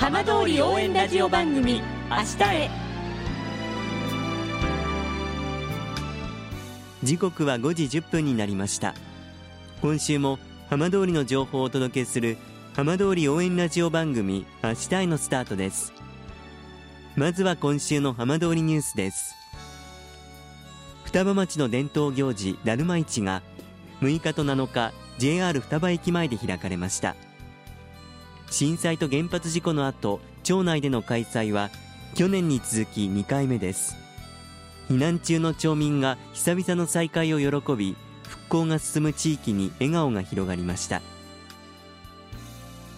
浜通り応援ラジオ番組明日へ。時刻は5時1分になりました。今週も浜通りの情報をお届けする浜通り応援ラジオ番組明日へのスタートです。まずは今週の浜通りニュースです。双葉町の伝統行事だるま市が6日と7日 JR 双葉駅前で開かれました。震災と原発事故の後町内での開催は去年に続き2回目です。避難中の町民が久々の再会を喜び復興が進む地域に笑顔が広がりました。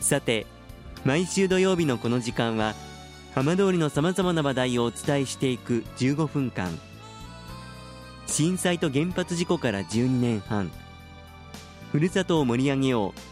さて毎週土曜日のこの時間は浜通りのさまざまな話題をお伝えしていく15分間。震災と原発事故から12年半。ふるさとを盛り上げよう。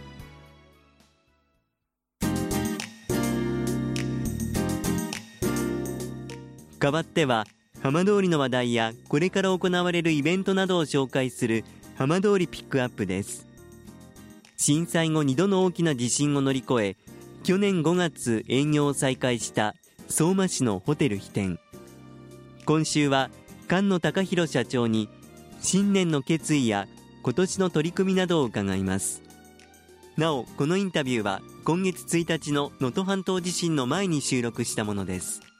代わっては浜通りの話題やこれから行われるイベントなどを紹介する浜通りピックアップです。震災後2度の大きな地震を乗り越え去年5月営業を再開した相馬市のホテル飛天今週は菅野隆弘社長に新年の決意や今年の取り組みなどを伺います。なおこのインタビューは今月1日の能登半島地震の前に収録したものです。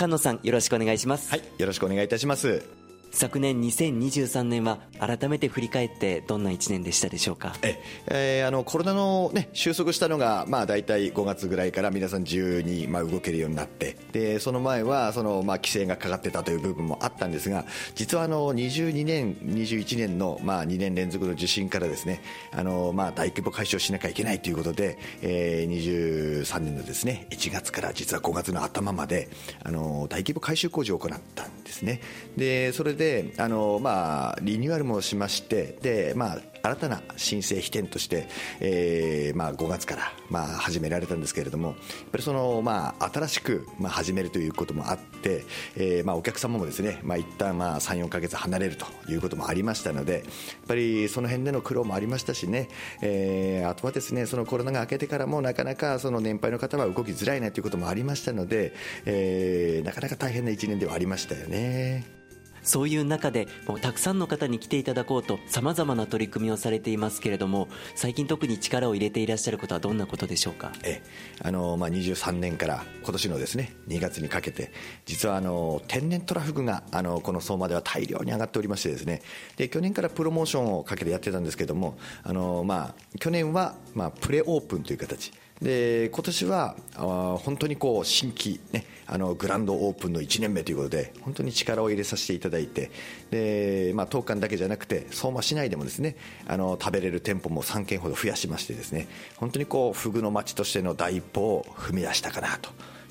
菅野さんよろしくお願いします。はいよろしくお願いいたします。昨年2023年は改めて振り返ってどんな1年でしたでしょうか？え、えー、あのコロナの、ね、収束したのが、まあ、大体5月ぐらいから皆さん自由に、まあ、動けるようになってでその前はその、まあ、規制がかかってたという部分もあったんですが実はあの22年、21年の、まあ、2年連続の地震からですねあの、まあ、大規模解消しなきゃいけないということで、えー、23年のですね1月から実は5月の頭まであの大規模改修工事を行ったんですね。でそれであの、まあ、リニューアルもしましてで、まあ、新たな申請飛天として、えーまあ、5月から、まあ、始められたんですけれどもやっぱりその、まあ、新しく、まあ、始めるということもあって、えーまあ、お客様もですね、まあ、一旦まあ34か月離れるということもありましたのでやっぱりその辺での苦労もありましたしね、えー、あとはですねそのコロナが明けてからもなかなかその年配の方は動きづらいなということもありましたので、えー、なかなか大変な1年ではありましたよね。そういう中でもうたくさんの方に来ていただこうとさまざまな取り組みをされていますけれども最近特に力を入れていらっしゃることはどんなことでしょうか？えあの、まあ、23年から今年のですね2月にかけて実はあの天然トラフグがあのこの相馬では大量に上がっておりましてですね。で去年からプロモーションをかけてやってたんですけどもあの、まあ、去年は、まあ、プレオープンという形。で今年はあ本当にこう新規、ね、あのグランドオープンの1年目ということで本当に力を入れさせていただいてで、まあ、当館だけじゃなくて相馬市内でもですねあの食べれる店舗も3軒ほど増やしましてですね本当にこうフグの町としての第一歩を踏み出したかなと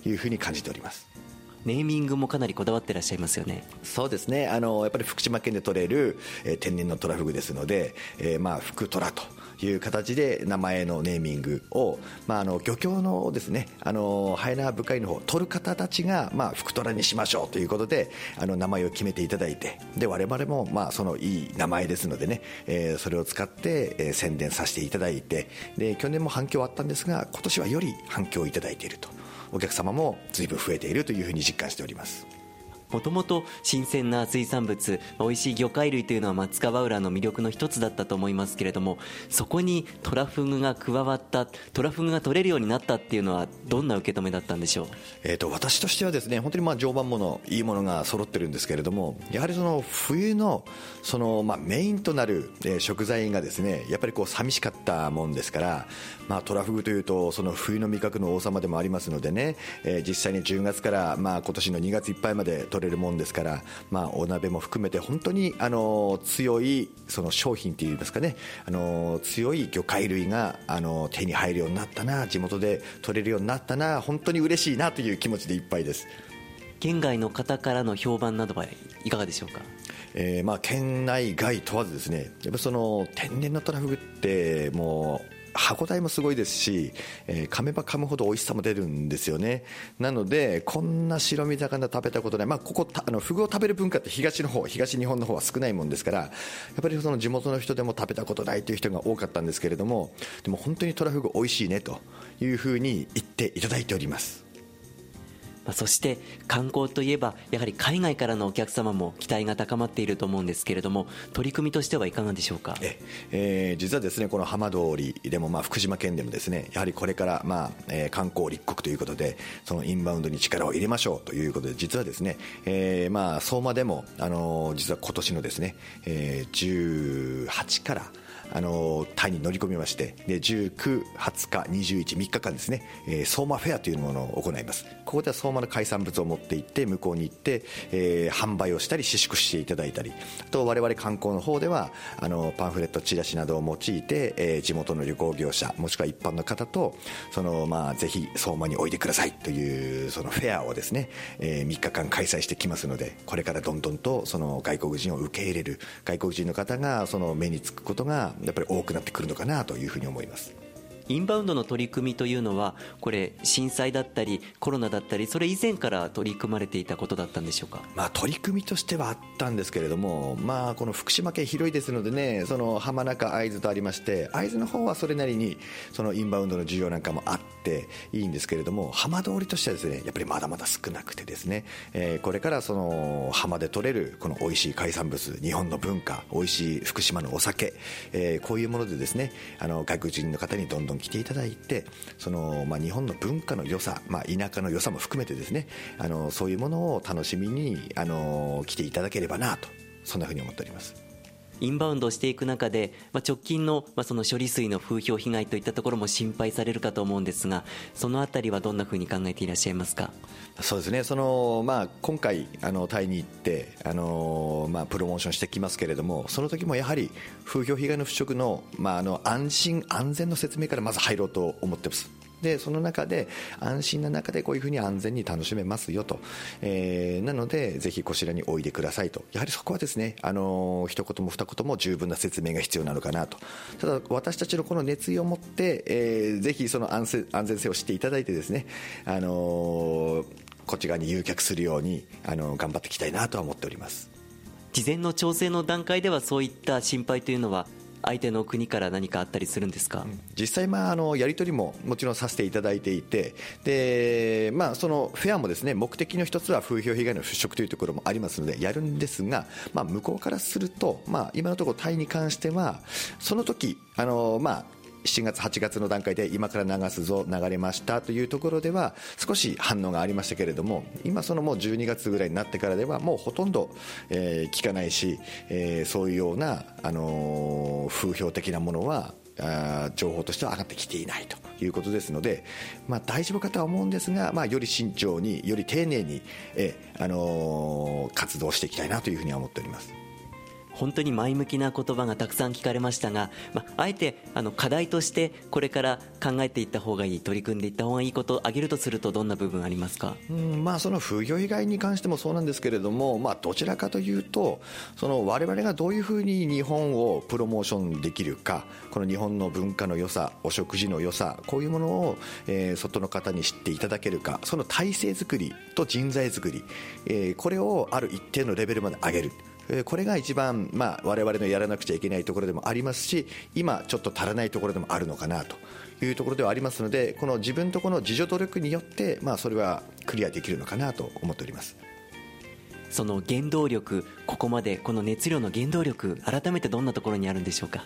いうふうに感じております。ネーミングもかなりこだわってらっしゃいますよねそうですねあのやっぱり福島県で取れる、えー、天然のトラフグですので、えー、まあ福トラという形で名前のネーミングを、まあ、あの漁協のですねあのハイナー部会の方取る方たちが、まあ、福虎にしましょうということであの名前を決めていただいてで我々も、まあ、そのいい名前ですのでね、えー、それを使って、えー、宣伝させていただいてで去年も反響あったんですが今年はより反響をいただいているとお客様も随分増えているというふうに実感しております。もともと新鮮な水産物美味しい魚介類というのは松川浦の魅力の一つだったと思いますけれどもそこにトラフグが加わったトラフグが取れるようになったっていうのはどんな受け止めだったんでしょう、えーと、私としてはですね本当にまあ常磐ものいいものが揃ってるんですけれどもやはりその冬のそのまあメインとなる食材がですねやっぱりこう寂しかったもんですから、まあ、トラフグというとその冬の味覚の王様でもありますのでね、えー、実際に10月からまあ今年の2月いっぱいまで取れるもんですから、まあ、お鍋も含めて本当にあの強いその商品といいますかねあの強い魚介類があの手に入るようになったな地元で取れるようになったな本当に嬉しいなという気持ちでいっぱいです。県外の方からの評判などはいかがでしょうか？えー、まあ県内外問わずですねやっぱその天然のトラフグってもう歯ごたえもすごいですし、えー、噛めば噛むほど美味しさも出るんですよね。なのでこんな白身魚食べたことない、まあ、ここあのフグを食べる文化って東の方東日本の方は少ないもんですからやっぱりその地元の人でも食べたことないという人が多かったんですけれどもでも本当にトラフグ美味しいねというふうに言っていただいております。まあ、そして観光といえばやはり海外からのお客様も期待が高まっていると思うんですけれども取り組みとしてはいかがでしょうか？え、えー、実はですねこの浜通りでもまあ福島県でもですねやはりこれからまあ、えー、観光立国ということでそのインバウンドに力を入れましょうということで実はですね、えー、まあ相馬でもあの実は今年のですね、えー、18からあのタイに乗り込みましてで19、20日、21、3日間ですね、えー、相馬フェアというものを行います。ここでは相馬の海産物を持って行って向こうに行って、えー、販売をしたり私宿していただいたりあと我々観光の方ではあのパンフレットチラシなどを用いて、えー、地元の旅行業者もしくは一般の方とその、まあ、ぜひ相馬においでくださいというそのフェアをですね、えー、3日間開催してきますのでこれからどんどんとその外国人を受け入れる外国人の方がその目につくことがやっぱり多くなってくるのかなというふうに思います。インバウンドの取り組みというのはこれ震災だったりコロナだったりそれ以前から取り組まれていたことだったんでしょうか、まあ、取り組みとしてはあったんですけれども、まあ、この福島県広いですのでねその浜中会津とありまして会津の方はそれなりにそのインバウンドの需要なんかもあっていいんですけれども浜通りとしてはですねやっぱりまだまだ少なくてですね、えー、これからその浜で取れるこの美味しい海産物日本の文化美味しい福島のお酒、えー、こういうものでですねあの外国人の方にどんどん来ていただいてその、まあ、日本の文化の良さ、まあ、田舎の良さも含めてですねあのそういうものを楽しみにあの来ていただければなとそんなふうに思っております。インバウンドしていく中で、まあ、直近の,、まあその処理水の風評被害といったところも心配されるかと思うんですが、そのあたりはどんなふうに考えていらっしゃいますか？そうですね、そのまあ、今回、あのタイに行ってあの、まあ、プロモーションしてきますけれども、その時もやはり風評被害の払拭の,、まあ、あの安心、安全の説明からまず入ろうと思ってます。でその中で安心な中でこういうふうに安全に楽しめますよと、えー、なのでぜひこちらにおいでくださいと。やはりそこはですねあの一言も二言も十分な説明が必要なのかなと。ただ私たちのこの熱意を持って、えー、ぜひその安安全性を知っていただいてですねあのこっち側に誘客するようにあの頑張っていきたいなとは思っております。事前の調整の段階ではそういった心配というのは相手の国から何かあったりするんですか、実際、まあ、あのやり取りももちろんさせていただいていてで、まあ、そのフェアもですね目的の一つは風評被害の払拭というところもありますのでやるんですが、まあ、向こうからすると、まあ、今のところタイに関してはその時あのまあ7月、8月の段階で今から流すぞ、流れましたというところでは少し反応がありましたけれども今、そのもう12月ぐらいになってからではもうほとんど、えー、聞かないし、えー、そういうような、あのー、風評的なものはあ情報としては上がってきていないということですので、まあ、大丈夫かとは思うんですが、まあ、より慎重により丁寧に、えあのー、活動していきたいなというふうには思っております。本当に前向きな言葉がたくさん聞かれましたが、まあ、あえてあの課題としてこれから考えていった方がいい取り組んでいった方がいいことを挙げるとするとどんな部分ありますか、うんまあ、その風評被害に関してもそうなんですけれども、まあ、どちらかというとその我々がどういうふうに日本をプロモーションできるかこの日本の文化の良さお食事の良さこういうものを、えー、外の方に知っていただけるかその体制作りと人材作り、えー、これをある一定のレベルまで上げる。これが一番、まあ、我々のやらなくちゃいけないところでもありますし今ちょっと足らないところでもあるのかなというところではありますのでこの自分とこの自助努力によって、まあ、それはクリアできるのかなと思っております。その原動力ここまでこの熱量の原動力改めてどんなところにあるんでしょうか？や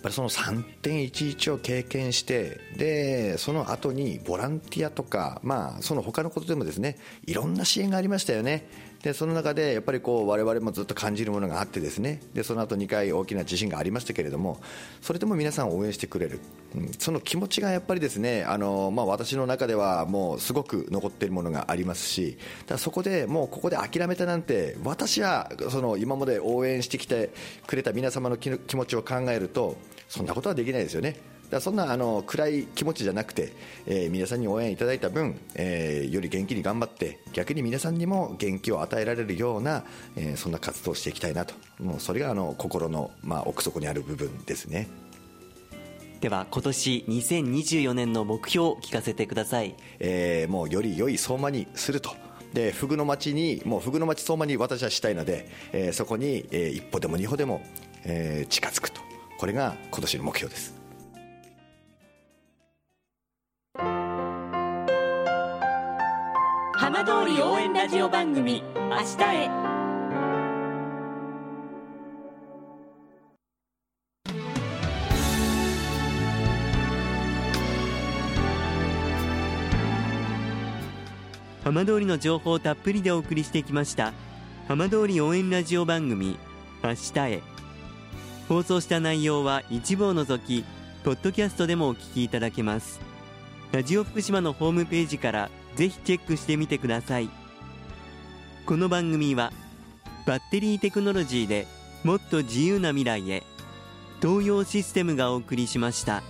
っぱりその3.11を経験してでその後にボランティアとか、まあ、その他のことでもですねいろんな支援がありましたよねでその中でやっぱりこう我々もずっと感じるものがあってですね。でその後2回大きな地震がありましたけれどもそれでも皆さん応援してくれる、うん、その気持ちがやっぱりですねあの、まあ、私の中ではもうすごく残っているものがありますしだそこでもうここで諦めたなんて私はその今まで応援してきてくれた皆様の気持ちを考えるとそんなことはできないですよね。だそんなあの暗い気持ちじゃなくて、えー、皆さんに応援いただいた分、えー、より元気に頑張って逆に皆さんにも元気を与えられるような、えー、そんな活動をしていきたいなと。もうそれがあの心の、まあ、奥底にある部分ですね。では今年2024年の目標を聞かせてください、えー、もうより良い相馬にすると。でフグの町にもうフグの町相馬に私はしたいので、えー、そこに、えー、一歩でも二歩でも、えー、近づくと。これが今年の目標です浜通り応援ラジオ番組「明日へ」浜通りの情報をたっぷりでお送りしてきました浜通り応援ラジオ番組明日へ。放送した内容は一部を除きポッドキャストでもお聞きいただけます。ラジオ福島のホームページからぜひチェックしてみてくださいこの番組はバッテリーテクノロジーでもっと自由な未来へ東洋システムがお送りしました。